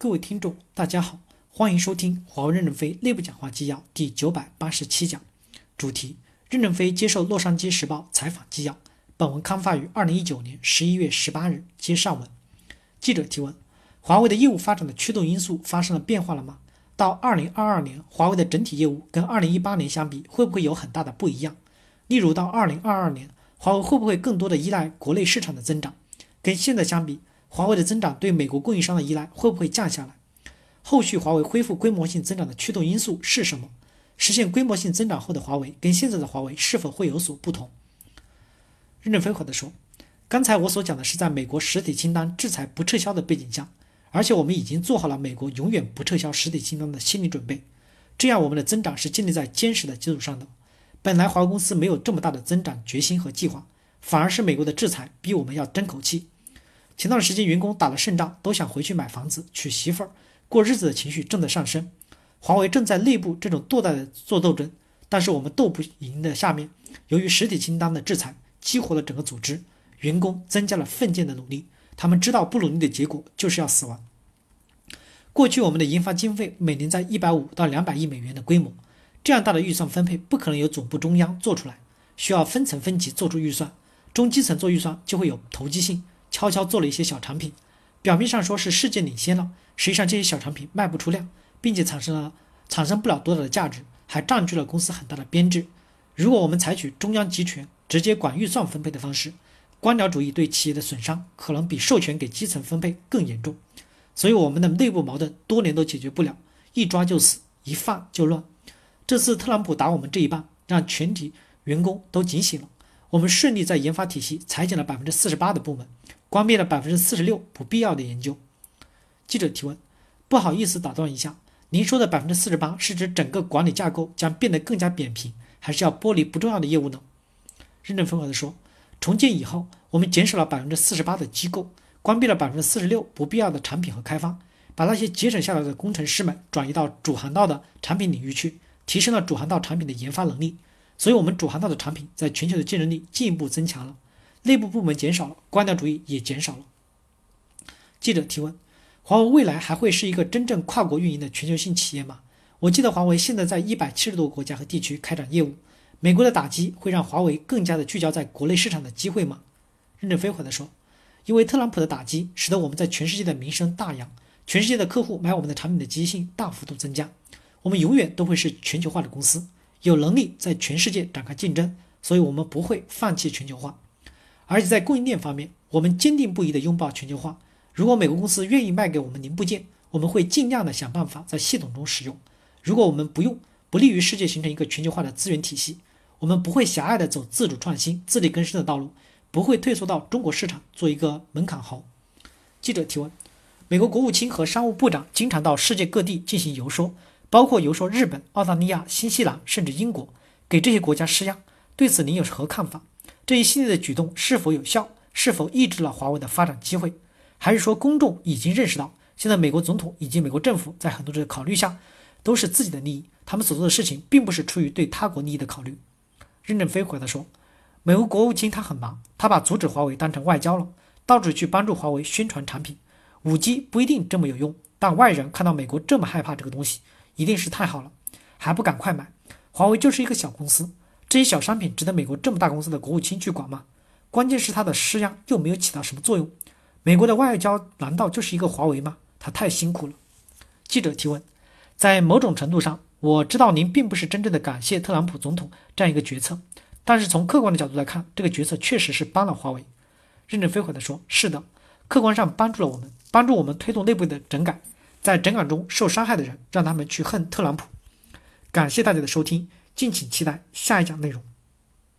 各位听众，大家好，欢迎收听华为任正非内部讲话纪要第九百八十七讲，主题：任正非接受《洛杉矶时报》采访纪要。本文刊发于二零一九年十一月十八日。接上文，记者提问：华为的业务发展的驱动因素发生了变化了吗？到二零二二年，华为的整体业务跟二零一八年相比，会不会有很大的不一样？例如，到二零二二年，华为会不会更多的依赖国内市场的增长？跟现在相比？华为的增长对美国供应商的依赖会不会降下来？后续华为恢复规模性增长的驱动因素是什么？实现规模性增长后的华为跟现在的华为是否会有所不同？任正非回答说：“刚才我所讲的是在美国实体清单制裁不撤销的背景下，而且我们已经做好了美国永远不撤销实体清单的心理准备。这样我们的增长是建立在坚实的基础上的。本来华为公司没有这么大的增长决心和计划，反而是美国的制裁逼我们要争口气。”前段时间，员工打了胜仗，都想回去买房子、娶媳妇儿、过日子的情绪正在上升。华为正在内部这种堕大的做斗争，但是我们斗不赢的下面，由于实体清单的制裁，激活了整个组织，员工增加了奋进的努力。他们知道不努力的结果就是要死亡。过去我们的研发经费每年在一百五到两百亿美元的规模，这样大的预算分配不可能由总部中央做出来，需要分层分级做出预算，中基层做预算就会有投机性。悄悄做了一些小产品，表面上说是世界领先了，实际上这些小产品卖不出量，并且产生了产生不了多大的价值，还占据了公司很大的编制。如果我们采取中央集权、直接管预算分配的方式，官僚主义对企业的损伤可能比授权给基层分配更严重。所以我们的内部矛盾多年都解决不了，一抓就死，一放就乱。这次特朗普打我们这一棒，让全体员工都警醒了。我们顺利在研发体系裁减了百分之四十八的部门。关闭了百分之四十六不必要的研究。记者提问：不好意思打断一下，您说的百分之四十八是指整个管理架构将变得更加扁平，还是要剥离不重要的业务呢？任正非回答说：重建以后，我们减少了百分之四十八的机构，关闭了百分之四十六不必要的产品和开发，把那些节省下来的工程师们转移到主航道的产品领域去，提升了主航道产品的研发能力。所以，我们主航道的产品在全球的竞争力进一步增强了。内部部门减少了，官僚主义也减少了。记者提问：华为未来还会是一个真正跨国运营的全球性企业吗？我记得华为现在在一百七十多个国家和地区开展业务，美国的打击会让华为更加的聚焦在国内市场的机会吗？任正非回答说：因为特朗普的打击，使得我们在全世界的名声大扬，全世界的客户买我们的产品的积极性大幅度增加，我们永远都会是全球化的公司，有能力在全世界展开竞争，所以我们不会放弃全球化。而且在供应链方面，我们坚定不移地拥抱全球化。如果美国公司愿意卖给我们零部件，我们会尽量的想办法在系统中使用。如果我们不用，不利于世界形成一个全球化的资源体系，我们不会狭隘地走自主创新、自力更生的道路，不会退缩到中国市场做一个门槛猴。记者提问：美国国务卿和商务部长经常到世界各地进行游说，包括游说日本、澳大利亚、新西兰，甚至英国，给这些国家施压。对此，您有何看法？这一系列的举动是否有效？是否抑制了华为的发展机会？还是说公众已经认识到，现在美国总统以及美国政府在很多的考虑下，都是自己的利益，他们所做的事情并不是出于对他国利益的考虑？任正非回答说：“美国国务卿他很忙，他把阻止华为当成外交了，到处去帮助华为宣传产品。五 G 不一定这么有用，但外人看到美国这么害怕这个东西，一定是太好了，还不赶快买？华为就是一个小公司。”这些小商品值得美国这么大公司的国务卿去管吗？关键是他的施压又没有起到什么作用。美国的外交难道就是一个华为吗？他太辛苦了。记者提问：在某种程度上，我知道您并不是真正的感谢特朗普总统这样一个决策，但是从客观的角度来看，这个决策确实是帮了华为。任正非回答说：是的，客观上帮助了我们，帮助我们推动内部的整改，在整改中受伤害的人，让他们去恨特朗普。感谢大家的收听。敬请期待下一讲内容。